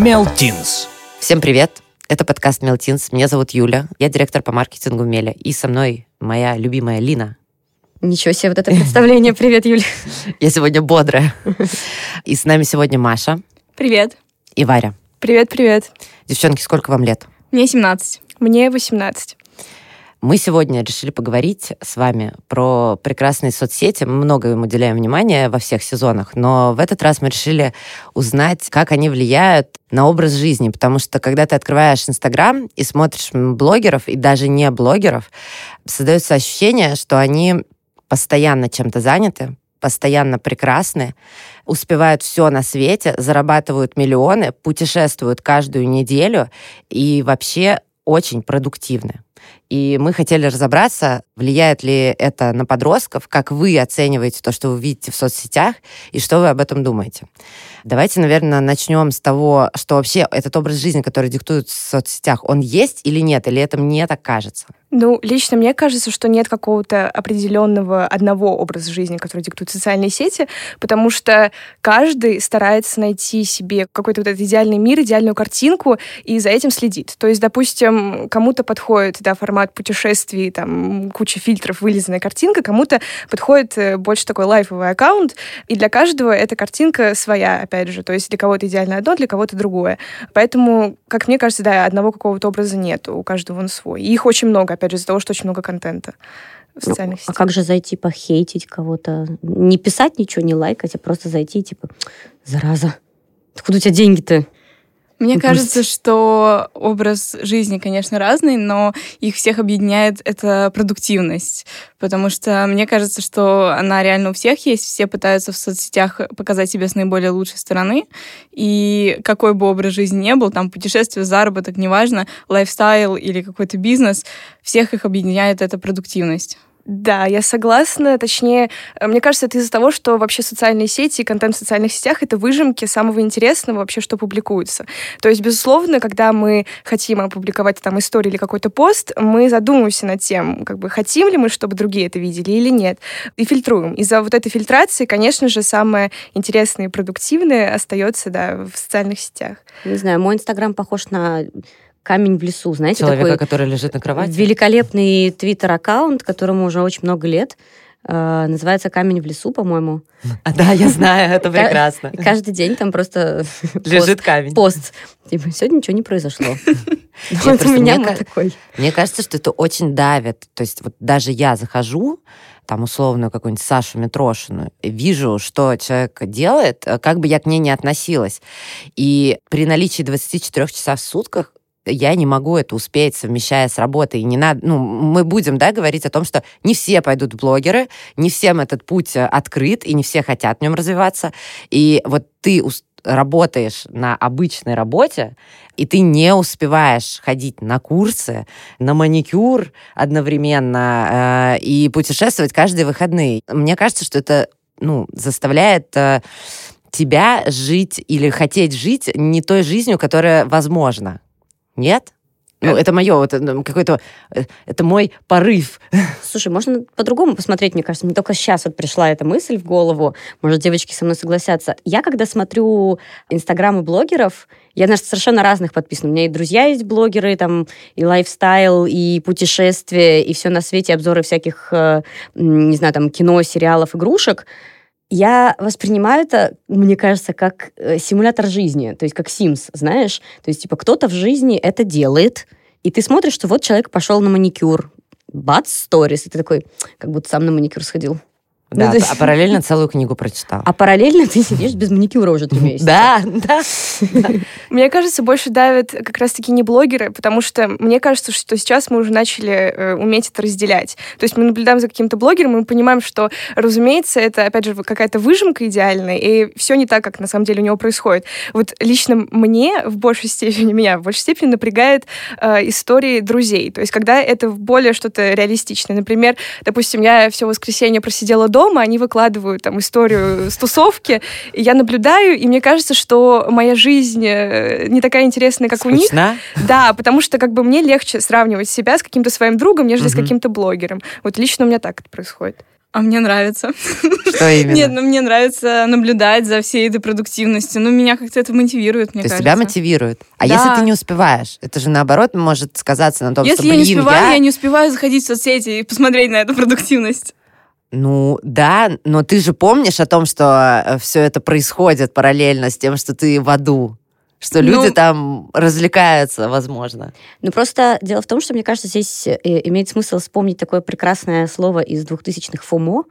Мелтинс. Всем привет! Это подкаст Мелтинс. Меня зовут Юля. Я директор по маркетингу Меля. И со мной моя любимая Лина. Ничего себе, вот это представление. Привет, Юля. Я сегодня бодрая. И с нами сегодня Маша Привет. и Варя. Привет, привет. Девчонки, сколько вам лет? Мне 17. Мне 18. Мы сегодня решили поговорить с вами про прекрасные соцсети. Мы много им уделяем внимания во всех сезонах, но в этот раз мы решили узнать, как они влияют на образ жизни, потому что когда ты открываешь Инстаграм и смотришь блогеров, и даже не блогеров, создается ощущение, что они постоянно чем-то заняты, постоянно прекрасны, успевают все на свете, зарабатывают миллионы, путешествуют каждую неделю и вообще очень продуктивны. И мы хотели разобраться, влияет ли это на подростков, как вы оцениваете то, что вы видите в соцсетях, и что вы об этом думаете. Давайте, наверное, начнем с того, что вообще этот образ жизни, который диктуют в соцсетях, он есть или нет, или это мне так кажется? Ну, лично мне кажется, что нет какого-то определенного одного образа жизни, который диктуют социальные сети, потому что каждый старается найти себе какой-то вот этот идеальный мир, идеальную картинку, и за этим следит. То есть, допустим, кому-то подходит да, формат путешествий, там куча фильтров, вылизанная картинка, кому-то подходит э, больше такой лайфовый аккаунт, и для каждого эта картинка своя, опять же. То есть для кого-то идеально одно, для кого-то другое. Поэтому, как мне кажется, да, одного какого-то образа нет, у каждого он свой. И их очень много, опять же, из-за того, что очень много контента в Ну, социальных а сетях. как же зайти похейтить кого-то? Не писать ничего, не лайкать, а просто зайти, типа, зараза, откуда у тебя деньги-то? Мне Ну, кажется, что образ жизни, конечно, разный, но их всех объединяет эта продуктивность. Потому что мне кажется, что она реально у всех есть. Все пытаются в соцсетях показать себя с наиболее лучшей стороны. И какой бы образ жизни ни был, там путешествие, заработок, неважно, лайфстайл или какой-то бизнес, всех их объединяет эта продуктивность. Да, я согласна. Точнее, э, мне кажется, это из-за того, что вообще социальные сети и контент в социальных сетях — это выжимки самого интересного вообще, что публикуется. То есть, безусловно, когда мы хотим опубликовать там историю или какой-то пост, мы задумываемся над тем, как бы хотим ли мы, чтобы другие это видели или нет, и фильтруем. Из-за вот этой фильтрации, конечно же, самое интересное и продуктивное остается, да, в социальных сетях. Не знаю, мой инстаграм похож на камень в лесу, знаете, Человека, такой который лежит на кровати? великолепный твиттер-аккаунт, которому уже очень много лет. Э, называется «Камень в лесу», по-моему. А, да, я знаю, это прекрасно. Каждый день там просто Лежит камень. пост. Типа, сегодня ничего не произошло. Вот у меня такой. Мне кажется, что это очень давит. То есть вот даже я захожу, там условную какую-нибудь Сашу Митрошину, вижу, что человек делает, э, как бы я к ней не относилась. И при наличии 24 часов в сутках я не могу это успеть, совмещая с работой. И не надо, ну, мы будем, да, говорить о том, что не все пойдут в блогеры, не всем этот путь э, открыт, и не все хотят в нем развиваться. И вот ты работаешь на обычной работе, и ты не успеваешь ходить на курсы, на маникюр одновременно э, и путешествовать каждые выходные. Мне кажется, что это ну, заставляет э, тебя жить или хотеть жить не той жизнью, которая возможна. Нет? Ну, это мое, вот, э, какой-то, э, это мой порыв. Слушай, можно по-другому посмотреть, мне кажется. Мне только сейчас вот пришла эта мысль в голову. Может, девочки со мной согласятся. Я, когда смотрю инстаграмы блогеров, я на совершенно разных подписана. У меня и друзья есть блогеры, там, и лайфстайл, и путешествия, и все на свете, обзоры всяких, э, не знаю, там, кино, сериалов, игрушек. Я воспринимаю это, мне кажется, как э, симулятор жизни, то есть как Sims, знаешь? То есть, типа, кто-то в жизни это делает, и ты смотришь, что вот человек пошел на маникюр, бац, сторис, и ты такой, как будто сам на маникюр сходил. Да, есть- а параллельно целую книгу прочитал. А параллельно ты сидишь без маникюра уже три месяца. Да, да. Мне кажется, больше давят как раз-таки не блогеры, потому что мне кажется, что сейчас мы уже начали э, уметь это разделять. То есть мы наблюдаем за каким-то блогером, и мы понимаем, что, разумеется, это, опять же, какая-то выжимка идеальная, и все не так, как на самом деле у него происходит. Вот лично мне в большей степени, меня в большей степени напрягает э, истории друзей. То есть когда это более что-то реалистичное. Например, допустим, я все воскресенье просидела дома, они выкладывают там историю с тусовки, и я наблюдаю, и мне кажется, что моя жизнь э, не такая интересная, как у них. Скучна? Да, потому что как бы мне легче сравнивать себя с каким-то своим другом, нежели с Мгм. каким-то блогером. Вот лично у меня так это происходит. А мне нравится. Что именно? Нет, ну мне нравится наблюдать за всей этой продуктивностью. Ну, меня как-то это мотивирует, мне То есть кажется. тебя мотивирует. А Да. если ты не успеваешь? Это же наоборот может сказаться на том, Если что, я блин, не успеваю, я... не успеваю заходить в соцсети и посмотреть на эту продуктивность. Ну, да, но ты же помнишь о том, что все это происходит параллельно с тем, что ты в аду. Что люди Ну- там развлекаются, возможно. Ну, просто дело в том, что, мне кажется, здесь э, имеет смысл вспомнить такое прекрасное слово из 2000-х FOMO,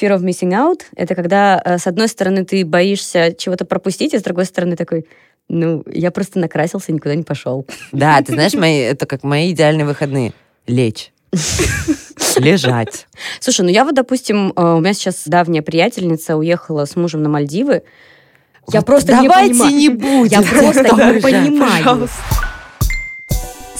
Fear of missing out. Это когда, э, с одной стороны, ты боишься чего-то пропустить, а с другой стороны такой, ну, я просто накрасился никуда не пошел. Да, ты знаешь, мои, это как мои идеальные выходные. Лечь. Лежать. Слушай, ну я вот, допустим, э, у меня сейчас давняя приятельница уехала с мужем на Мальдивы. Я Вот просто не давайте понимаю. не будем. Я просто не понимаю. Пожалуйста.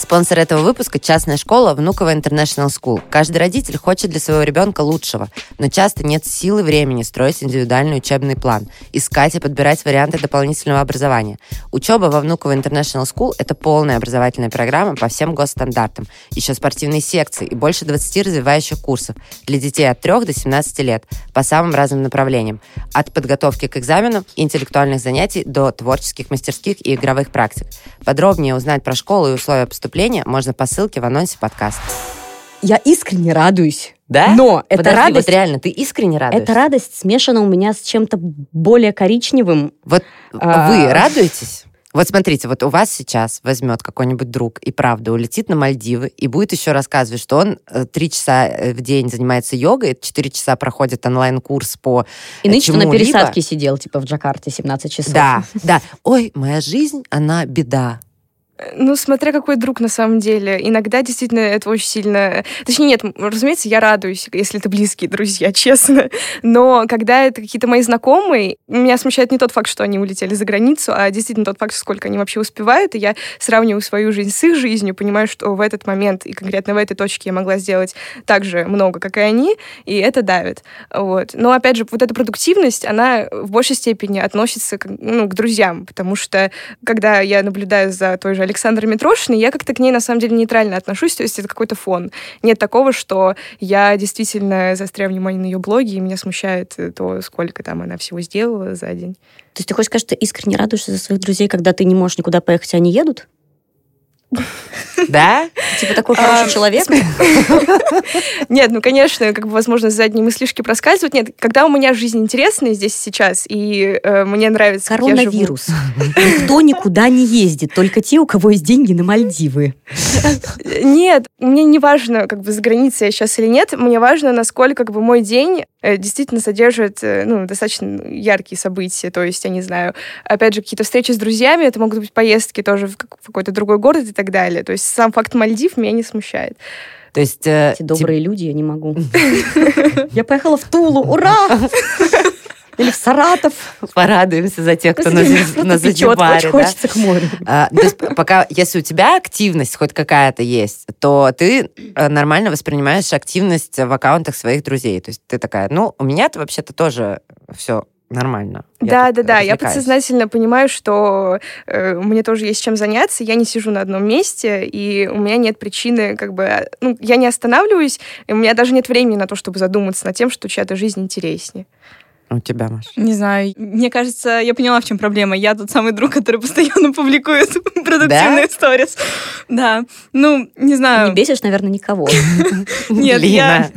Спонсор этого выпуска – частная школа Внуково International School. Каждый родитель хочет для своего ребенка лучшего, но часто нет сил и времени строить индивидуальный учебный план, искать и подбирать варианты дополнительного образования. Учеба во Внуково International School – это полная образовательная программа по всем госстандартам, еще спортивные секции и больше 20 развивающих курсов для детей от 3 до 17 лет по самым разным направлениям, от подготовки к экзамену, интеллектуальных занятий до творческих мастерских и игровых практик. Подробнее узнать про школу и условия поступления можно по ссылке в анонсе подкаста. Я искренне радуюсь. Да? Но Подожди, радость... вот реально, ты искренне радуешься? Эта радость смешана у меня с чем-то более коричневым. Вот А. вы радуетесь? Вот смотрите, вот у вас сейчас возьмет какой-нибудь друг и правда улетит на Мальдивы и будет еще рассказывать, что он э, три часа э, в день занимается йогой, четыре часа проходит онлайн-курс по И э, нынче на пересадке сидел, типа, в Джакарте 17 часов. Да, да. Ой, моя жизнь, она беда. Ну, смотря какой друг на самом деле. Иногда действительно это очень сильно... Точнее, нет, разумеется, я радуюсь, если это близкие друзья, честно. Но когда это какие-то мои знакомые, меня смущает не тот факт, что они улетели за границу, а действительно тот факт, сколько они вообще успевают. И я сравниваю свою жизнь с их жизнью, понимаю, что в этот момент и конкретно в этой точке я могла сделать так же много, как и они, и это давит. Вот. Но, опять же, вот эта продуктивность, она в большей степени относится к, ну, к друзьям, потому что когда я наблюдаю за той же Александрой Митрошиной, я как-то к ней на самом деле нейтрально отношусь, то есть это какой-то фон. Нет такого, что я действительно застряю внимание на ее блоге, и меня смущает э, то, сколько там она всего сделала за день. То есть ты хочешь сказать, что искренне радуешься за своих друзей, когда ты не можешь никуда поехать, а они едут? Да? Типа такой А, хороший человек? Нет, ну, конечно, как бы, возможно, задние мыслишки проскальзывают. Нет, когда у меня жизнь интересная здесь сейчас, и э, мне нравится. Коронавирус. Никто никуда не ездит, только те, у кого есть деньги на Мальдивы. Нет, мне не важно, как бы, за границей я сейчас или нет. Мне важно, насколько, как бы, мой день э, действительно содержит, э, ну, достаточно яркие события. То есть, я не знаю, опять же, какие-то встречи с друзьями, это могут быть поездки тоже в какой-то другой город и так далее. То есть, сам факт Мальдив меня не смущает. То есть... э, Эти добрые люди, я не могу. Я поехала в Тулу, ура! Или в Саратов. порадуемся за тех, кто на, Господи, Зин- просто на печет, Занзибаре, очень да? хочется к морю. А, то есть пока, если у тебя активность хоть какая-то есть, то ты э, нормально воспринимаешь активность в аккаунтах своих друзей. То есть ты такая, ну, у меня-то вообще-то тоже все нормально. Да, тут да, да. Я развлекаюсь». подсознательно понимаю, что э, мне тоже есть чем заняться. Я не сижу на одном месте, и у меня нет причины, как бы, э, ну, я не останавливаюсь, и у меня даже нет времени на то, чтобы задуматься над тем, что чья-то жизнь интереснее. У тебя, Маш. Не знаю. Мне кажется, я поняла, в чем проблема. Я тот самый друг, который постоянно публикует продуктивные сторис. Да. Ну, не знаю. Не бесишь, наверное, никого. Нет, я,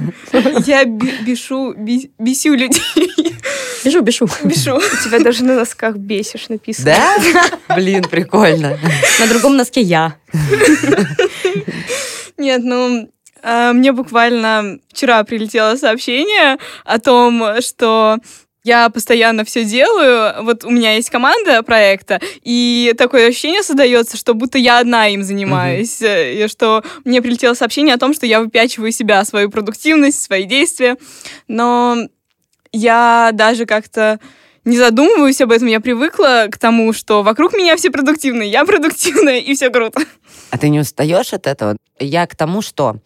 я би- бешу, бесю людей. Бежу, бежу. Бешу. У тебя даже на носках бесишь написано. Да? Блин, прикольно. На другом носке я. Нет, ну, а, мне буквально вчера прилетело сообщение о том, что я постоянно все делаю. Вот у меня есть команда проекта, и такое ощущение создается, что будто я одна им занимаюсь. э, И что мне прилетело сообщение о том, что я выпячиваю себя, свою продуктивность, свои действия. Но я даже как-то не задумываюсь об этом. Я привыкла к тому, что вокруг меня все продуктивные, я продуктивная, и все круто. А ты не устаешь от этого? Я к тому, что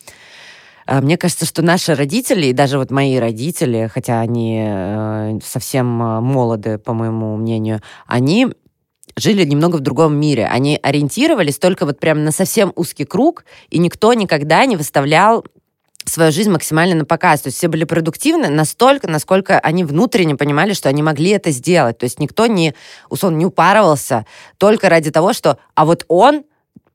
э, мне кажется, что наши родители, и даже вот мои родители, хотя они э, совсем э, молоды, по моему мнению, они жили немного в другом мире. Они ориентировались только вот прям на совсем узкий круг, и никто никогда не выставлял свою жизнь максимально на показ. То есть все были продуктивны настолько, насколько они внутренне понимали, что они могли это сделать. То есть никто не, условно, не упарывался только ради того, что а вот он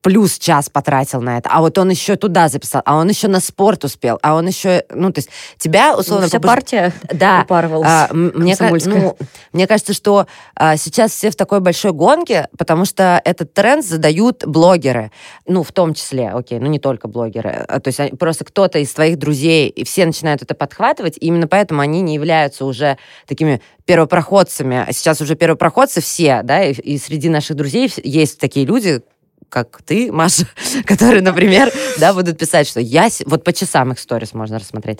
плюс час потратил на это, а вот он еще туда записал, а он еще на спорт успел, а он еще, ну, то есть тебя, условно... Вся побуж- партия да, упарывалась. а, мне, ну, мне кажется, что а, сейчас все в такой большой гонке, потому что этот тренд задают блогеры, ну, в том числе, окей, ну, не только блогеры, а, то есть они- просто кто-то из твоих друзей, и все начинают это подхватывать, и именно поэтому они не являются уже такими первопроходцами. А Сейчас уже первопроходцы все, да, и, и среди наших друзей есть такие люди, как ты, Маша, которые, например, да, будут писать, что я... Вот по часам их сторис можно рассмотреть.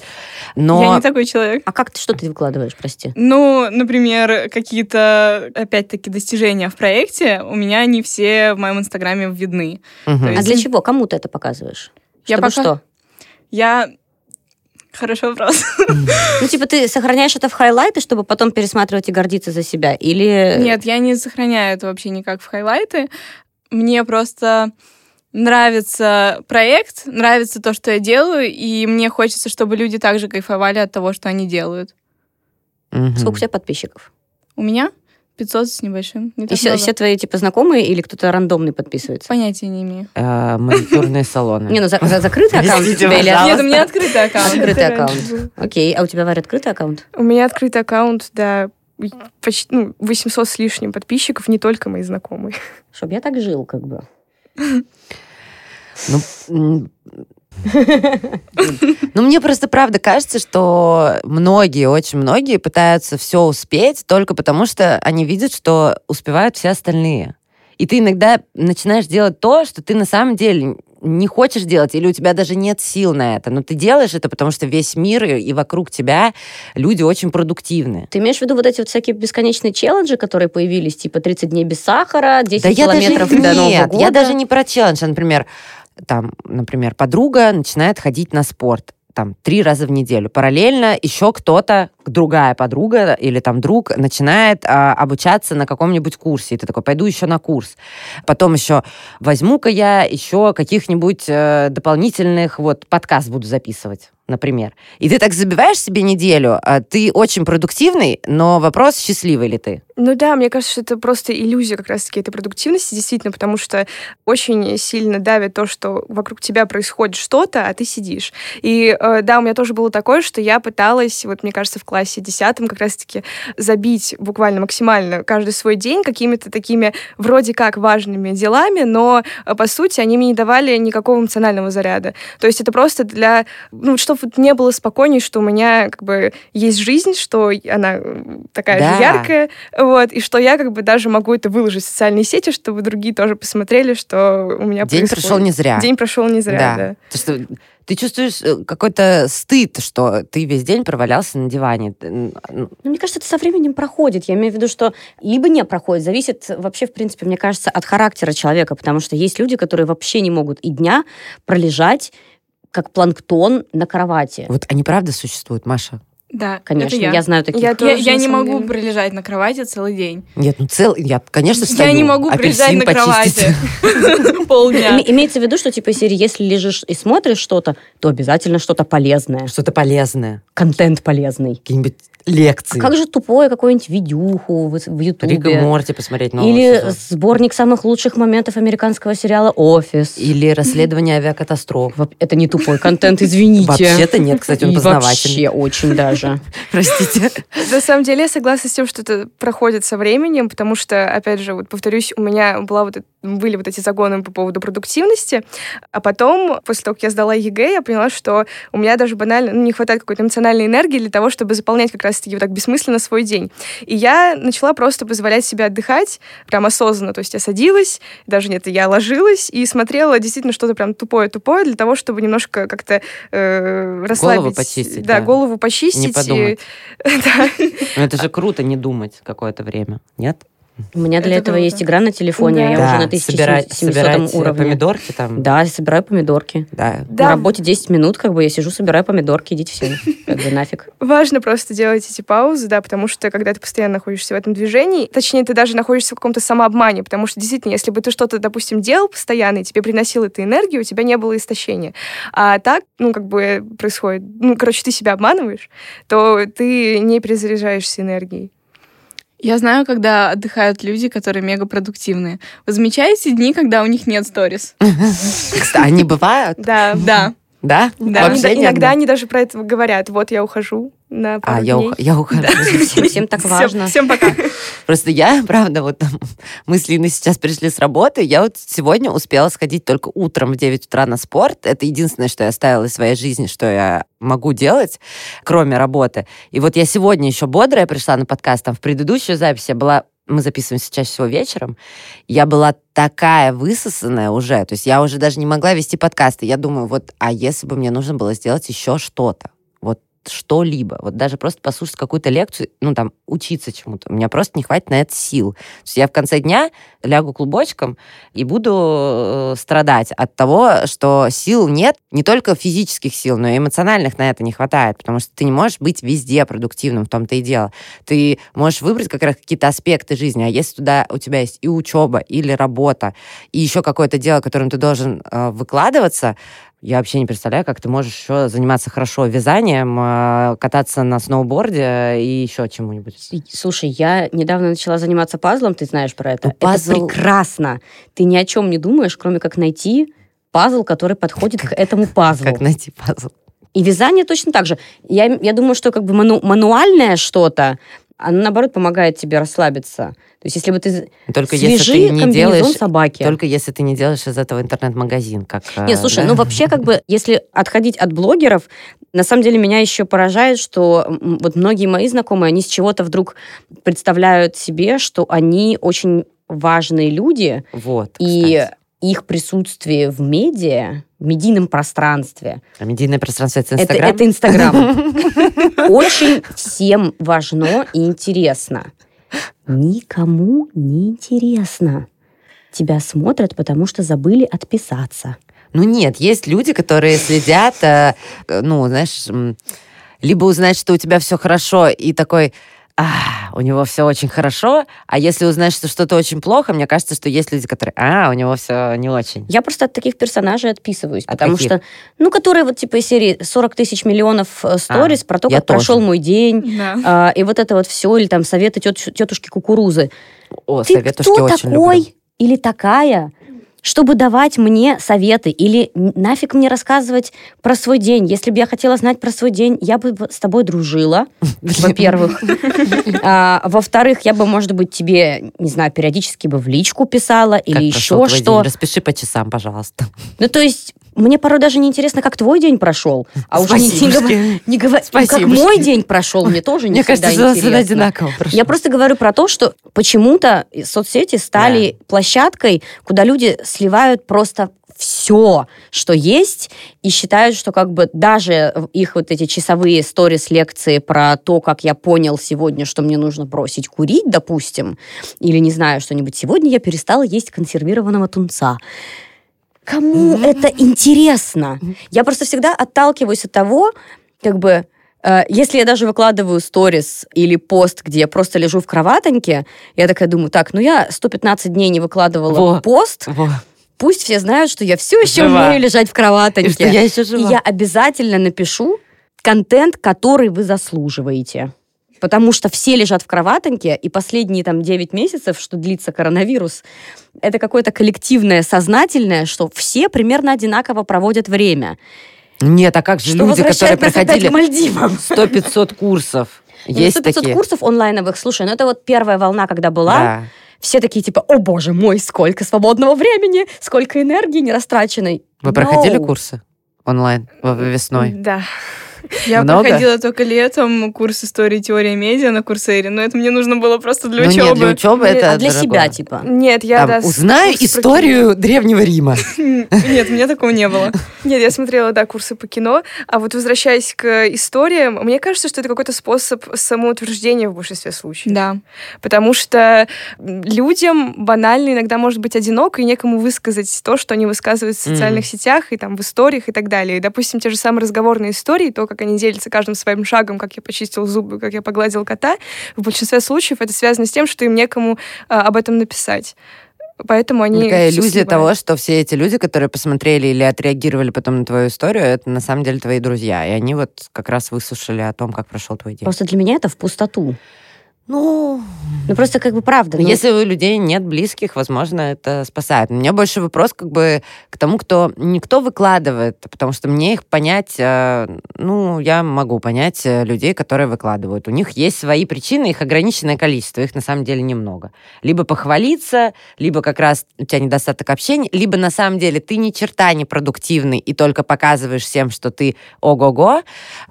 Но... Я не такой человек. А как ты, что ты выкладываешь, прости? Ну, например, какие-то, опять-таки, достижения в проекте у меня не все в моем инстаграме видны. Мгм. То А есть- для чего? Кому ты это показываешь? Я Чтобы пока- что? Я... Хороший вопрос. Ну, типа, ты сохраняешь это в хайлайты, чтобы потом пересматривать и гордиться за себя? Или... Нет, я не сохраняю это вообще никак в хайлайты. Мне просто нравится проект, нравится то, что я делаю, и мне хочется, чтобы люди также кайфовали от того, что они делают. Мгм. Сколько у тебя подписчиков? У меня 500 с небольшим. Не И все, все твои, типа, знакомые или кто-то рандомный подписывается? Понятия не имею. Э, маникюрные салоны. Не, ну за- за- закрытый аккаунт у тебя или... Нет, у меня открытый аккаунт. Открытый аккаунт. Окей, а у тебя, Варя, открытый аккаунт? У меня открытый аккаунт, да, почти ну, 800 с лишним подписчиков, не только мои знакомые. Чтоб я так жил, как бы. Ну, ну, мне просто правда кажется, что многие, очень многие пытаются все успеть только потому, что они видят, что успевают все остальные. И ты иногда начинаешь делать то, что ты на самом деле не хочешь делать, или у тебя даже нет сил на это. Но ты делаешь это, потому что весь мир и и вокруг тебя люди очень продуктивны. Ты имеешь в виду вот эти вот всякие бесконечные челленджи, которые появились, типа 30 дней без сахара, 10 Да я даже километров до Нового нет, года? я даже не про челлендж, а, например, там, например, подруга начинает ходить на спорт там три раза в неделю. Параллельно еще кто-то, другая подруга или там друг начинает а, обучаться на каком-нибудь курсе. И ты такой, пойду еще на курс. Потом еще возьму-ка я еще каких-нибудь э, дополнительных, вот, подкаст буду записывать, например. И ты так забиваешь себе неделю, а ты очень продуктивный, но вопрос, счастливый ли ты? Ну да, мне кажется, что это просто иллюзия как раз-таки этой продуктивности, действительно, потому что очень сильно давит то, что вокруг тебя происходит что-то, а ты сидишь. И э, да, у меня тоже было такое, что я пыталась, вот мне кажется, в классе десятом как раз-таки забить буквально максимально каждый свой день какими-то такими вроде как важными делами, но э, по сути они мне не давали никакого эмоционального заряда. То есть это просто для, ну, чтобы не было спокойней, что у меня как бы есть жизнь, что она э, такая Да. же яркая, вот, и что я как бы даже могу это выложить в социальные сети, чтобы другие тоже посмотрели, что у меня День происходит. прошел не зря. День прошел не зря, да. То, что ты чувствуешь э, какой-то стыд, что ты весь день провалялся на диване. Ну, Ну, мне кажется, это со временем проходит. Я имею в виду, что либо не проходит. Зависит вообще, в принципе, мне кажется, от характера человека, потому что есть люди, которые вообще не могут и дня пролежать как планктон на кровати. Вот они правда существуют, Маша? Да, Конечно, это я. я. знаю таких. Я Я, тоже, я не могу деле. пролежать на кровати целый день. Нет, ну цел, я, конечно, Я встаю. не могу пролежать апельсин на почистить. кровати полдня. Име- Имеется в виду, что типа серии, если лежишь и смотришь что-то, то обязательно что-то полезное. Что-то полезное. Контент полезный. Какие-нибудь лекции. А как же тупое какое-нибудь видюху в, в Рика Ютубе? Морти посмотреть новый Или сезон. сборник самых лучших моментов американского сериала «Офис». Или расследование авиакатастроф. Это не тупой контент, извините. Вообще-то нет, кстати, он И познавательный. Вообще очень даже. Простите. На самом деле я согласна с тем, что это проходит со временем, потому что, опять же, вот повторюсь, у меня была вот, были вот эти загоны по поводу продуктивности, а потом, после того, как я сдала ЕГЭ, я поняла, что у меня даже банально ну, не хватает какой-то эмоциональной энергии для того, чтобы заполнять как раз-таки вот так бессмысленно свой день. И я начала просто позволять себе отдыхать, прям осознанно. То есть я садилась, даже нет, я ложилась и смотрела действительно что-то прям тупое-тупое для того, чтобы немножко как-то э, расслабить. почистить, Да, да. голову Не почистить. Подумать. Да. Ну, это же круто не думать какое-то время, нет? У меня для Это этого круто. есть игра на телефоне, Да. я Да, уже на 1700 собирать, э, уровне. помидорки там. Да, собираю помидорки. Да. На Да, работе 10 минут, как бы я сижу, собираю помидорки, идите все. Как бы нафиг. важно просто делать эти паузы, да, потому что когда ты постоянно находишься в этом движении, точнее, ты даже находишься в каком-то самообмане, потому что действительно, если бы ты что-то, допустим, делал постоянно, и тебе приносил эту энергию, у тебя не было истощения. А так, ну, как бы происходит, ну, короче, ты себя обманываешь, то ты не перезаряжаешься энергией. Я знаю, когда отдыхают люди, которые мегапродуктивные. Вы замечаете дни, когда у них нет сторис? Они бывают? Да. Да. Да? Да. Вообще Иногда, иногда они даже про это говорят. Вот я ухожу на пару А, я, дней. ух- я ухожу. Всем, всем так Всем- важно. Всем пока. Просто я, правда, вот там, мы с Линой сейчас пришли с работы, я вот сегодня успела сходить только утром в 9 утра на спорт. Это единственное, что я оставила из своей жизни, что я могу делать, кроме работы. И вот я сегодня еще бодрая пришла на подкаст, там в предыдущую запись я была мы записываемся чаще всего вечером, я была такая высосанная уже, то есть я уже даже не могла вести подкасты. Я думаю, вот, а если бы мне нужно было сделать еще что-то, что-либо, вот даже просто послушать какую-то лекцию, ну, там, учиться чему-то, у меня просто не хватит на это сил. То есть я в конце дня лягу клубочком и буду э, страдать от того, что сил нет, не только физических сил, но и эмоциональных на это не хватает, потому что ты не можешь быть везде продуктивным, в том-то и дело. Ты можешь выбрать как раз какие-то аспекты жизни, а если туда у тебя есть и учеба, или работа, и еще какое-то дело, которым ты должен э, выкладываться, я вообще не представляю, как ты можешь еще заниматься хорошо вязанием, э, кататься на сноуборде и еще чему-нибудь. Слушай, я недавно начала заниматься пазлом, ты знаешь про это. Ну, пазл- Это прекрасно. Ты ни о чем не думаешь, кроме как найти пазл, который подходит к этому пазлу. Как найти пазл? И вязание точно так же. Я, я думаю, что как бы ману- мануальное что-то, оно, наоборот, помогает тебе расслабиться. То есть если бы ты... Только Свяжи если ты не делаешь... собаки. Только если ты не делаешь из этого интернет-магазин, как... Э, слушай, да? ну вообще как бы, если отходить от блогеров, на самом деле меня еще поражает, что вот многие мои знакомые, они с чего-то вдруг представляют себе, что они очень важные люди, Вот, и кстати. Их присутствие в медиа, в медийном пространстве, А медийное пространство — это Инстаграм? это Инстаграм, очень всем важно и интересно. Никому не интересно. Тебя смотрят, потому что забыли отписаться. Ну нет, есть люди, которые следят, э, э, ну, знаешь, либо узнать, что у тебя все хорошо, и такой, а, у него все очень хорошо, а если узнаешь, что что-то очень плохо, мне кажется, что есть люди, которые, а, у него все не очень. Я просто от таких персонажей отписываюсь, От потому каких? что, ну, которые вот типа из серии 40 тысяч миллионов э, сторис про то, как прошел тоже. мой день, Да. а, и вот это вот все, или там советы тетуш- тетушки Кукурузы. О, Ты советушки кто очень такой люблю. или такая, чтобы давать мне советы или нафиг мне рассказывать про свой день? Если бы я хотела знать про свой день, я бы с тобой дружила, во-первых. А, Во-вторых, я бы, может быть, тебе, не знаю, периодически бы в личку писала или еще что. Распиши по часам, пожалуйста. Ну, то есть, мне порой даже не интересно, как твой день прошел. А уже не, не, не говор- ну, как мой день прошел, мне тоже не всегда кажется, интересно. одинаково прошло. Я просто говорю про то, что почему-то соцсети стали площадкой, куда люди сливают просто все, что есть, и считают, что как бы даже их вот эти часовые сторис-лекции про то, как я понял сегодня, что мне нужно бросить курить, допустим, или, не знаю, что-нибудь, сегодня я перестала есть консервированного тунца. Кому это интересно? Я просто всегда отталкиваюсь от того, как бы, э, если я даже выкладываю сторис или пост, где я просто лежу в кроватоньке, я такая думаю, так, ну я 115 дней не выкладывала Во. пост, Во. пусть все знают, что я все еще Жива. умею лежать в И кроватоньке. что я еще И жива. я обязательно напишу контент, который вы заслуживаете. Потому что все лежат в кроватоньке, и последние там 9 месяцев, что длится коронавирус, это какое-то коллективное, сознательное, что все примерно одинаково проводят время. Нет, а как же Что люди, которые проходили к Мальдивам. 100-500 курсов? Ну, Есть 100 такие? курсов онлайновых, слушай, ну это вот первая волна, когда была, Да. все такие типа, о боже мой, сколько свободного времени, сколько энергии не растраченной. Вы No. проходили курсы онлайн в- весной? Да. Я Много? проходила только летом курс истории теория медиа на Курсере, но это мне нужно было просто для Ну учебы. нет, для учебы Нет, это А для дорого. себя, типа. Нет, я, Там, да... узнаю курсы про историю Древнего Рима. Нет, у меня такого не было. Нет, я смотрела, да, курсы по кино. А вот возвращаясь к историям, мне кажется, что это какой-то способ самоутверждения в большинстве случаев. Да. Потому что людям банально иногда может быть одиноко и некому высказать то, что они высказывают в социальных сетях и там в историях и так далее. И, допустим, те же самые разговорные истории, то, как они делятся каждым своим шагом, как я почистил зубы, как я погладил кота, в большинстве случаев это связано с тем, что им некому а, об этом написать. Поэтому они... Такая иллюзия сливают. того, что все эти люди, которые посмотрели или отреагировали потом на твою историю, это на самом деле твои друзья. И они вот как раз выслушали о том, как прошел твой день. Просто для меня это в пустоту. Ну, Ну, просто как бы правда. ну, если у людей нет близких, возможно, это спасает. У меня больше вопрос как бы к тому, кто никто выкладывает, потому что мне их понять, э, ну, я могу понять э, людей, которые выкладывают. У них есть свои причины, их ограниченное количество, их на самом деле немного. Либо похвалиться, либо как раз у тебя недостаток общения, либо на самом деле ты ни черта не продуктивный и только показываешь всем, что ты ого-го.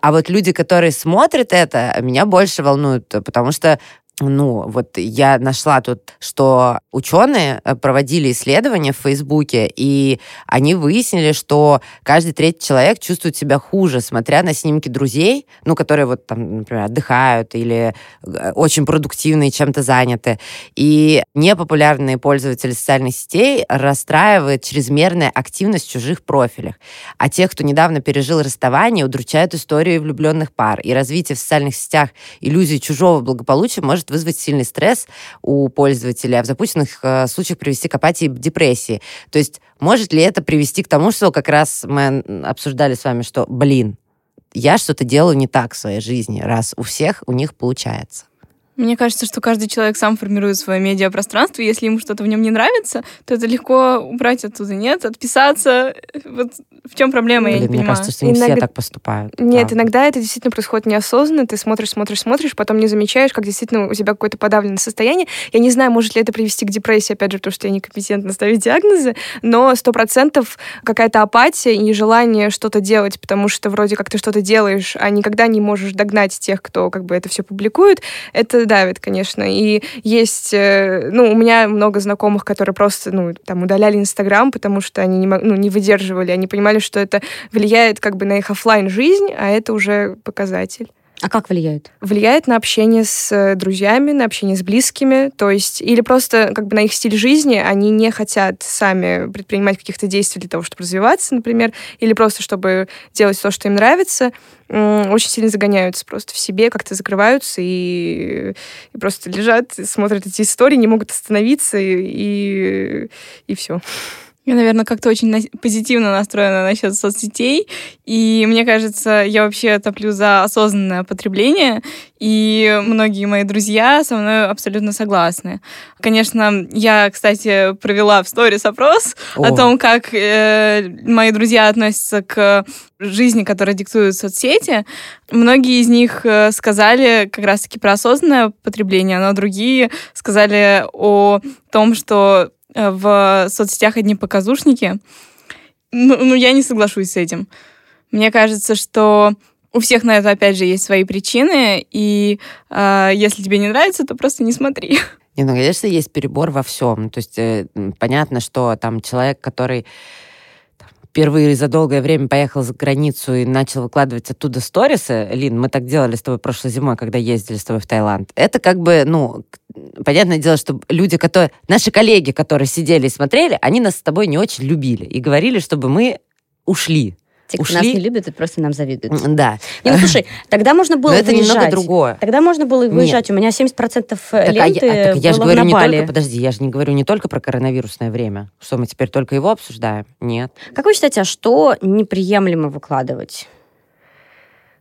А вот люди, которые смотрят это, меня больше волнуют, потому что ну, вот я нашла тут, что ученые э, проводили исследования в Фейсбуке, и они выяснили, что каждый третий человек чувствует себя хуже, смотря на снимки друзей, ну, которые вот там, например, отдыхают или э, очень продуктивные, чем-то заняты. И непопулярные пользователи социальных сетей расстраивает чрезмерная активность в чужих профилях. А тех, кто недавно пережил расставание, удручают истории влюбленных пар. И развитие в социальных сетях иллюзии чужого благополучия может вызвать сильный стресс у пользователя, а в запущенных э, случаях привести к апатии и депрессии. То есть может ли это привести к тому, что как раз мы обсуждали с вами, что, блин, я что-то делаю не так в своей жизни, раз у всех у них получается. Мне кажется, что каждый человек сам формирует свое медиапространство, если ему что-то в нем не нравится, то это легко убрать оттуда. Нет, отписаться. Вот в чем проблема, я Блин, не мне понимаю. кажется, что не все Иногда- так поступают. Нет, правда. иногда это действительно происходит неосознанно. Ты смотришь, смотришь, смотришь, потом не замечаешь, как действительно у тебя какое-то подавленное состояние. Я не знаю, может ли это привести к депрессии, опять же, потому что я некомпетентна ставить диагнозы, но сто процентов какая-то апатия и нежелание что-то делать, потому что вроде как ты что-то делаешь, а никогда не можешь догнать тех, кто как бы это все публикует, это давит, конечно. И есть, э, ну, у меня много знакомых, которые просто, ну, там, удаляли Инстаграм, потому что они не, ну, не выдерживали, они понимали, что это влияет как бы на их оффлайн жизнь, а это уже показатель. А как влияет? Влияет на общение с э, друзьями, на общение с близкими, то есть или просто как бы на их стиль жизни, они не хотят сами предпринимать каких-то действий для того, чтобы развиваться, например, или просто чтобы делать то, что им нравится, очень сильно загоняются просто в себе, как-то закрываются и, и просто лежат, смотрят эти истории, не могут остановиться и, и, и все. Я, наверное, как-то очень на- позитивно настроена насчет соцсетей, и мне кажется, я вообще топлю за осознанное потребление, и многие мои друзья со мной абсолютно согласны. Конечно, я, кстати, провела в сторис опрос о О. том, как э, мои друзья относятся к жизни, которую диктуют соцсети. Многие из них э, сказали как раз-таки про осознанное потребление, но другие сказали о том, что в соцсетях одни показушники. Ну, ну, я не соглашусь с этим. Мне кажется, что у всех на это, опять же, есть свои причины, и э, если тебе не нравится, то просто не смотри. Не, ну, конечно, есть перебор во всем. То есть э, понятно, что там человек, который впервые за долгое время поехал за границу и начал выкладывать оттуда сторисы, Лин, мы так делали с тобой прошлой зимой, когда ездили с тобой в Таиланд. Это как бы, ну, понятное дело, что люди, которые... Наши коллеги, которые сидели и смотрели, они нас с тобой не очень любили и говорили, чтобы мы ушли. Те, кто Ушли? нас не любит, это просто нам завидуют. Да. Не, ну слушай, тогда можно было Но это немного другое. Тогда можно было выезжать. У меня 70% Так, а я, ленты а, так я же говорю не только, подожди, я же не говорю не только про коронавирусное время. Что мы теперь только его обсуждаем? Нет. Как вы считаете, а что неприемлемо выкладывать?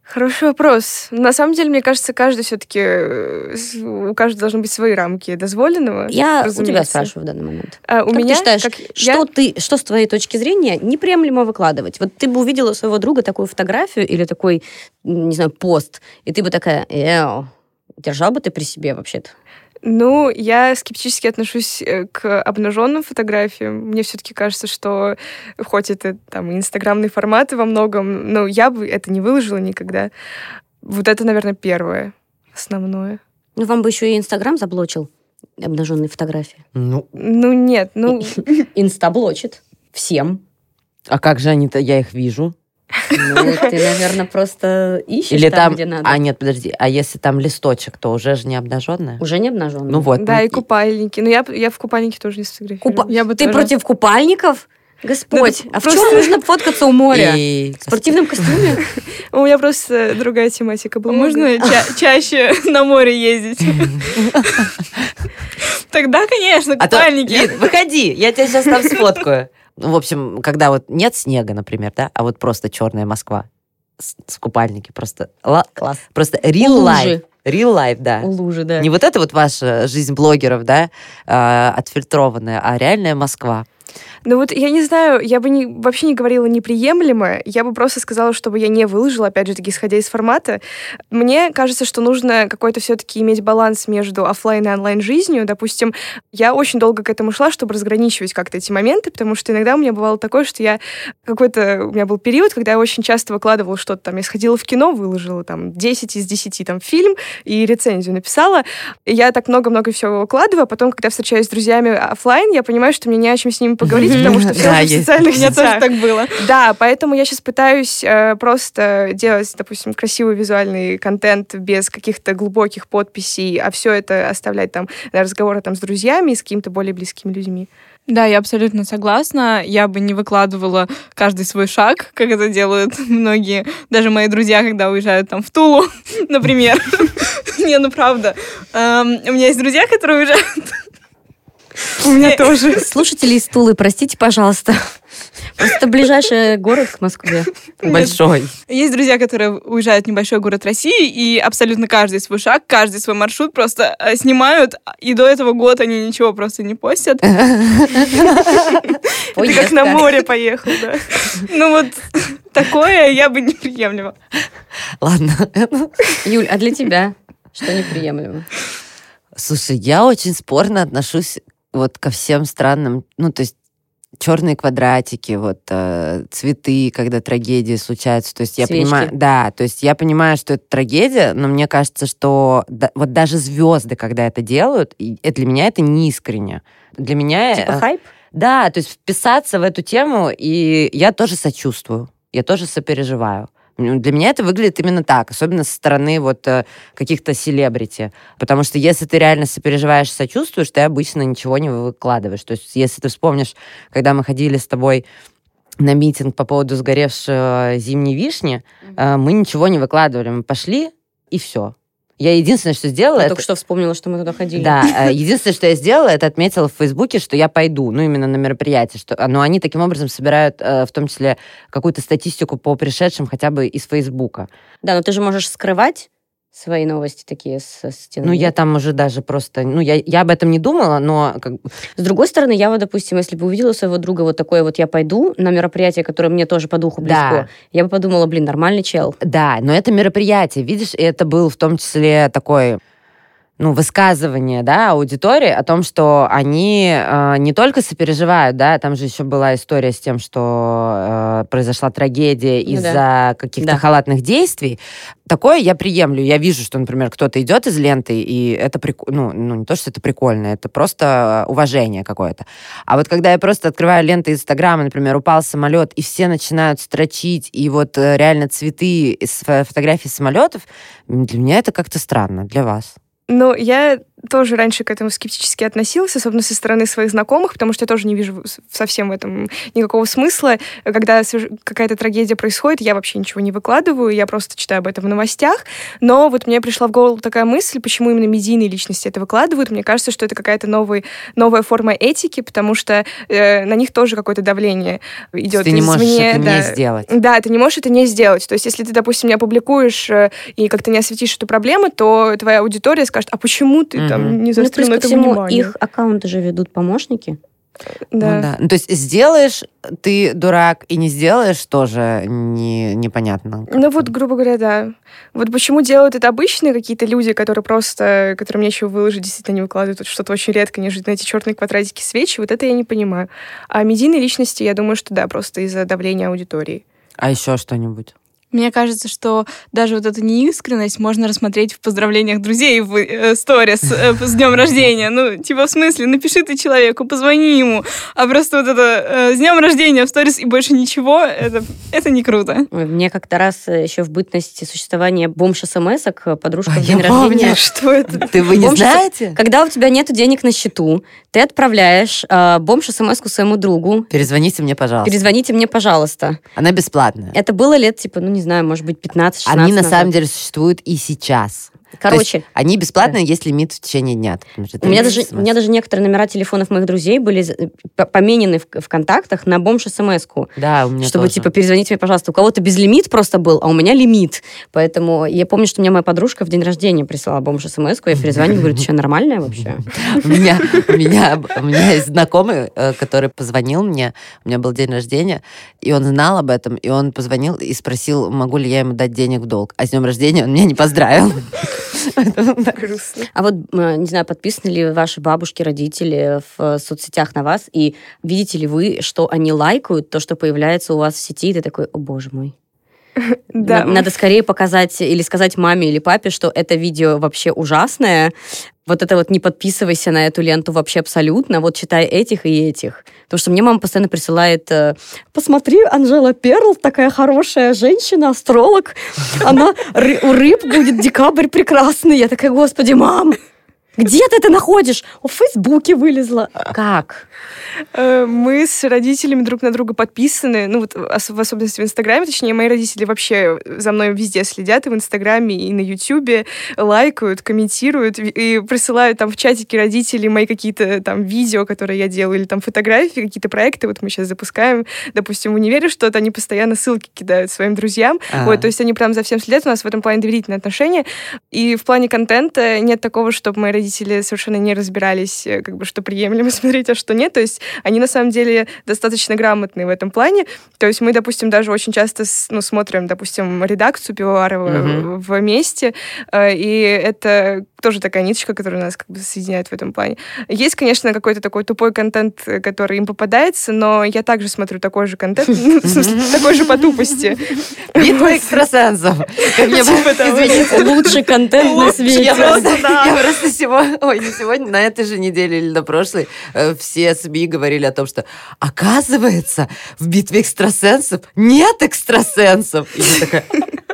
Хороший вопрос. На самом деле, мне кажется, каждый все-таки у каждого должны быть свои рамки дозволенного. Я у тебя спрашиваю в данный момент. А, у как меня, ты считаешь, как что я- ты, что с твоей точки зрения неприемлемо выкладывать? Вот ты бы увидела у своего друга такую фотографию или такой, не знаю, пост, и ты бы такая, эу, держал бы ты при себе вообще-то? Ну, я скептически отношусь э, к обнаженным фотографиям. Мне все-таки кажется, что хоть это там инстаграмные форматы во многом, но я бы это не выложила никогда. Вот это, наверное, первое, основное. Ну, вам бы еще и Инстаграм заблочил обнаженные фотографии. Ну, Ну, нет, ну, Инста блочит. Всем. а как же они-то, я их вижу? Ну, ты, наверное, просто ищешь Или там, там, где надо. а нет, подожди, а если там листочек, то уже же не обнаженная? Уже не обнаженные. Ну вот. да, ну, и купальники. Но я, я в купальнике тоже не сфотографирую. Купа- Я бы Ты тоже. против купальников? Господь, Ну, а в просто- чем нужно фоткаться у моря? И- В спортивном костюме? У меня просто другая тематика была. Можно ча- чаще на море ездить? Тогда, конечно, А купальники. Лид, выходи, я тебя сейчас там сфоткаю. Ну, в общем, когда вот нет снега, например, да, а вот просто черная Москва с, с купальники, просто, ла- Класс. просто real life. Real life, да. Лужи, да. Не вот это вот ваша жизнь блогеров, да, э, отфильтрованная, а реальная Москва. Ну вот я не знаю, я бы не, вообще не говорила неприемлемо, я бы просто сказала, чтобы я не выложила, опять же таки, исходя из формата. Мне кажется, что нужно какой-то все-таки иметь баланс между оффлайн и онлайн жизнью. Допустим, я очень долго к этому шла, чтобы разграничивать как-то эти моменты, потому что иногда у меня бывало такое, что я какой-то... У меня был период, когда я очень часто выкладывала что-то там. Я сходила в кино, выложила там 10 из 10 там фильм и рецензию написала. Я так много-много всего выкладываю, а потом, когда встречаюсь с друзьями оффлайн, я понимаю, что мне не о чем с ними поговорить, потому что все Да, в социальных У меня тоже сетях. так было. Да, поэтому я сейчас пытаюсь э, просто делать, допустим, красивый визуальный контент без каких-то глубоких подписей, а все это оставлять там на разговоры там с друзьями и с какими-то более близкими людьми. Да, я абсолютно согласна. Я бы не выкладывала каждый свой шаг, как это делают многие, даже мои друзья, когда уезжают там в Тулу, например. Не, ну правда. Эм, У меня есть друзья, которые уезжают У меня тоже. Слушатели из Тулы, простите, пожалуйста. Просто ближайший город к Москве. Большой. Есть друзья, которые уезжают в небольшой город России, и абсолютно каждый свой шаг, каждый свой маршрут просто э, снимают, и до этого года они ничего просто не постят. Ты как на море поехал, да. Ну вот такое я бы не приемлема. Ладно. Юль, а для тебя что неприемлемо? Слушай, я очень спорно отношусь вот ко всем странным, ну, то есть черные квадратики, вот э, цветы, когда трагедии случаются. То есть я Свечки. понимаю, да, то есть я понимаю, что это трагедия, но мне кажется, что да- вот даже звезды, когда это делают, и это для меня это не искренне. Для меня Типа э, хайп? да, то есть вписаться в эту тему, и я тоже сочувствую, я тоже сопереживаю. Для меня это выглядит именно так, особенно со стороны вот э, каких-то селебрити. Потому что если ты реально сопереживаешь сочувствуешь, ты обычно ничего не выкладываешь. То есть если ты вспомнишь, когда мы ходили с тобой на митинг по поводу сгоревшей э, зимней вишни, э, мы ничего не выкладывали. Мы пошли, и все. Я единственное, что сделала, Я это... только что вспомнила, что мы туда ходили. Да, э, единственное, что я сделала, это отметила в Фейсбуке, что я пойду, ну, именно на мероприятие, что, но они таким образом собирают э, в том числе какую-то статистику по пришедшим хотя бы из Фейсбука. Да, но ты же можешь скрывать свои новости такие со стены. Ну, я там уже даже просто, ну, я, я об этом не думала, но как, С другой стороны, я вот, допустим, если бы увидела своего друга вот такое вот, я пойду на мероприятие, которое мне тоже по духу близко, Да. я бы подумала, блин, нормальный чел. да, но это мероприятие, видишь, это был в том числе такой ну, высказывание, да, аудитории о том, что они э, не только сопереживают, да, там же еще была история с тем, что э, произошла трагедия Ну из-за каких-то Да. халатных действий. Такое я приемлю. Я вижу, что, например, кто-то идет из ленты, и это прикольно, ну, ну, не то, что это прикольно, это просто уважение какое-то. А вот когда я просто открываю ленты Инстаграма, например, упал самолет, и все начинают строчить, и вот э, реально цветы из фо- фотографий самолетов, для меня это как-то странно. Для вас? Ну, я тоже раньше к этому скептически относилась, особенно со стороны своих знакомых, потому что я тоже не вижу совсем в этом никакого смысла. Когда какая-то трагедия происходит, я вообще ничего не выкладываю, я просто читаю об этом в новостях. Но вот мне пришла в голову такая мысль, почему именно медийные личности это выкладывают. Мне кажется, что это какая-то новый, новая форма этики, потому что э, на них тоже какое-то давление идет ты не можешь извне, это да. не сделать. Да, ты не можешь это не сделать. То есть, если ты, допустим, не опубликуешь э, и как-то не осветишь эту проблему, то твоя аудитория скажет, а почему ты там не Ну, заострил плюс на ко это всему, внимание? их аккаунты же ведут помощники. Да. Ну да. Ну, то есть сделаешь ты дурак и не сделаешь тоже не, непонятно. Ну вот, грубо говоря, да. Вот почему делают это обычные какие-то люди, которые просто, которым нечего выложить, действительно не выкладывают вот что-то очень редко, нежели на эти черные квадратики свечи, вот это я не понимаю. А медийные личности, я думаю, что да, просто из-за давления аудитории. А еще что-нибудь? Мне кажется, что даже вот эту неискренность можно рассмотреть в поздравлениях друзей в э, сторис э, с днем рождения. Ну, типа, в смысле, напиши ты человеку, позвони ему. А просто вот это э, с днем рождения в сторис и больше ничего, это, это не круто. Мне как-то раз еще в бытности существования бомж смс подружка А, в день я помню. рождения. Что это? Ты вы не Бомж- знаете? Когда у тебя нет денег на счету, ты отправляешь э, бомж смс своему другу. Перезвоните мне, пожалуйста. Перезвоните мне, пожалуйста. Она бесплатная. Это было лет, типа, ну, не знаю, может быть, 15-16 Они на самом деле существуют и сейчас. Короче, есть они бесплатные, есть лимит в течение дня. Что У меня, даже, у меня даже некоторые номера телефонов моих друзей были поменены в, в контактах на бомж смс Да, у меня чтобы, тоже. типа, перезвоните мне, пожалуйста. У кого-то безлимит просто был, а у меня лимит. Поэтому я помню, что мне моя подружка в день рождения прислала бомж смс я перезвоню, говорю, ты что, нормальная вообще? У меня, у меня, у меня есть знакомый, э, который позвонил мне, у меня был день рождения, и он знал об этом, и он позвонил и спросил, могу ли я ему дать денег в долг. А с днем рождения он меня не поздравил. Грустно. А вот, э, не знаю, подписаны ли ваши бабушки, родители в соцсетях на вас, и видите ли вы, что они лайкают то, что появляется у вас в сети, и ты такой, о боже мой. Да. На- Надо скорее показать или сказать маме или папе, что это видео вообще ужасное. Вот это вот не подписывайся на эту ленту вообще абсолютно. Вот читай этих и этих. Потому что мне мама постоянно присылает э, «Посмотри, Анжела Перл, такая хорошая женщина, астролог. Она у рыб будет декабрь прекрасный». Я такая «Господи, мам, где ты это находишь?» «О, В Фейсбуке вылезла». Как? Э, Мы с родителями друг на друга подписаны, ну вот в особенности в Инстаграме, точнее, мои родители вообще за мной везде следят, и в Инстаграме, и на Ютубе, лайкают, комментируют, и- присылают там в чатике родителей мои какие-то там видео, которые я делаю, или там фотографии, какие-то проекты, вот мы сейчас запускаем, допустим, в универе что-то, они постоянно ссылки кидают своим друзьям, А. вот, то есть они прям за всем следят, у нас в этом плане доверительные отношения, и в плане контента нет такого, чтобы мои родители совершенно не разбирались, э, как бы, что приемлемо смотреть, а что нет. То есть они на самом деле достаточно грамотные в этом плане. То есть мы, допустим, даже очень часто ну, смотрим, допустим, редакцию Пивоварова Мгм. вместе, э, и это тоже такая ниточка, которая нас как бы соединяет в этом плане. Есть, конечно, какой-то такой тупой контент, э, который им попадается, но я также смотрю такой же контент, ну, такой же по тупости. Битва экстрасенсов. Мне Извините, лучший контент на свете. Я просто, я просто сегодня, ой, не сегодня, на этой же неделе или на прошлой, э, все СМИ говорили о том, что оказывается, в битве экстрасенсов нет экстрасенсов. И я такая,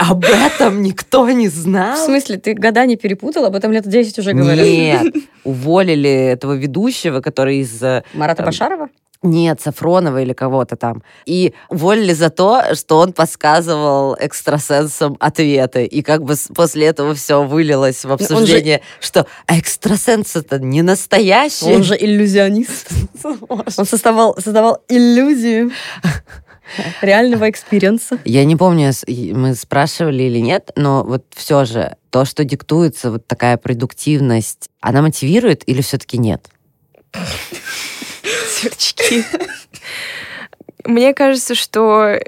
об этом никто не В знал. смысле, ты года не перепутала, об этом лет 10 уже говорят? Нет, уволили этого ведущего, который из... э, Марата Эм, Башарова? Нет, Сафронова или кого-то там. И уволили за то, что он подсказывал экстрасенсам ответы. И как бы после этого все вылилось в же- обсуждение, что экстрасенс это не настоящий. Он же иллюзионист. Он создавал, создавал иллюзию реального experience а. Я не помню, мы спрашивали или нет, но вот все же то, что диктуется вот такая продуктивность, она мотивирует или все-таки нет? Сверчки. Мне кажется, что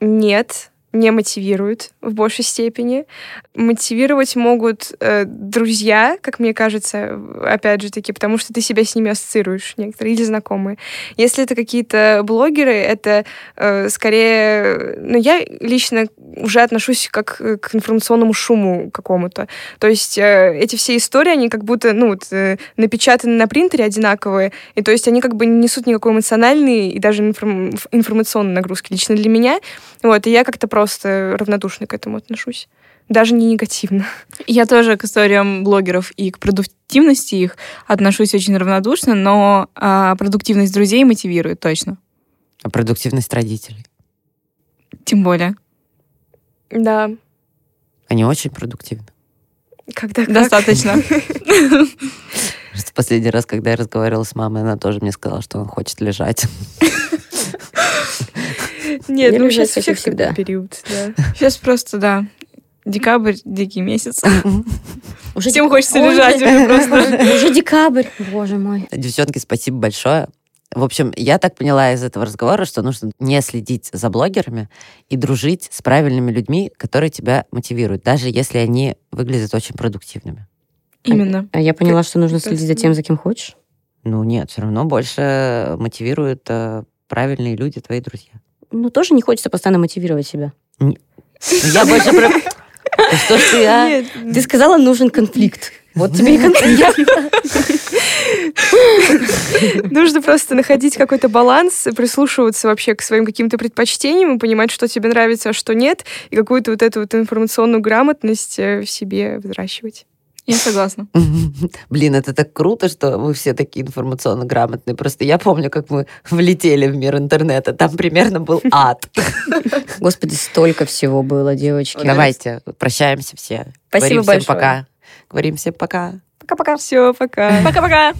нет, не мотивирует в большей степени. Мотивировать могут э, друзья, как мне кажется, опять же таки, потому что ты себя с ними ассоциируешь, некоторые, или знакомые. Если это какие-то блогеры, это э, скорее... Ну, я лично уже отношусь как э, к информационному шуму какому-то. То есть э, эти все истории, они как будто, ну, вот, э, напечатаны на принтере одинаковые, и то есть они как бы не несут никакой эмоциональной и даже информ- информационной нагрузки лично для меня. Вот, и я как-то просто равнодушно к этому отношусь. Даже не негативно. Я тоже к историям блогеров и к продуктивности их отношусь очень равнодушно, но а, продуктивность друзей мотивирует точно. А продуктивность родителей? Тем более. Да, Они очень продуктивны. когда как. Достаточно. Просто последний раз, когда я разговаривала с мамой, она тоже мне сказала, что она хочет лежать. Нет, Я ну сейчас всех всегда. период, да. Сейчас просто, да. Декабрь, дикий месяц. Уже Всем дек- хочется Ой, лежать уже просто. Уже декабрь, боже мой. Девчонки, спасибо большое. В общем, я так поняла из этого разговора, что нужно не следить за блогерами и дружить с правильными людьми, которые тебя мотивируют, даже если они выглядят очень продуктивными. Именно. А я поняла, что нужно следить за тем, за кем хочешь. Ну нет, все равно больше мотивируют э, правильные люди, твои друзья. Ну, тоже не хочется постоянно мотивировать себя. Ну, Я больше про... Что ж ты, а? Нет, Ты сказала, нужен конфликт. Вот тебе и конфликт. Нужно просто находить какой-то баланс, прислушиваться вообще к своим каким-то предпочтениям и понимать, что тебе нравится, а что нет, и какую-то вот эту вот информационную грамотность э, в себе взращивать. Я согласна. Блин, это так круто, что вы все такие информационно грамотные. Просто я помню, как мы влетели в мир интернета. Там примерно был ад. Господи, столько всего было, девочки. Давайте прощаемся все. Спасибо Говорим всем большое. пока. Говорим всем пока. Пока-пока. Все, пока. Пока-пока.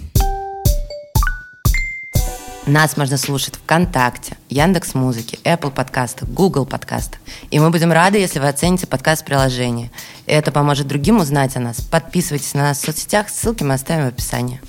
Нас можно слушать ВКонтакте, Яндекс Музыки, Apple подкастах, Google подкастах. И мы будем рады, если вы оцените подкаст в приложении. Это поможет другим узнать о нас. Подписывайтесь на нас в соцсетях, ссылки мы оставим в описании.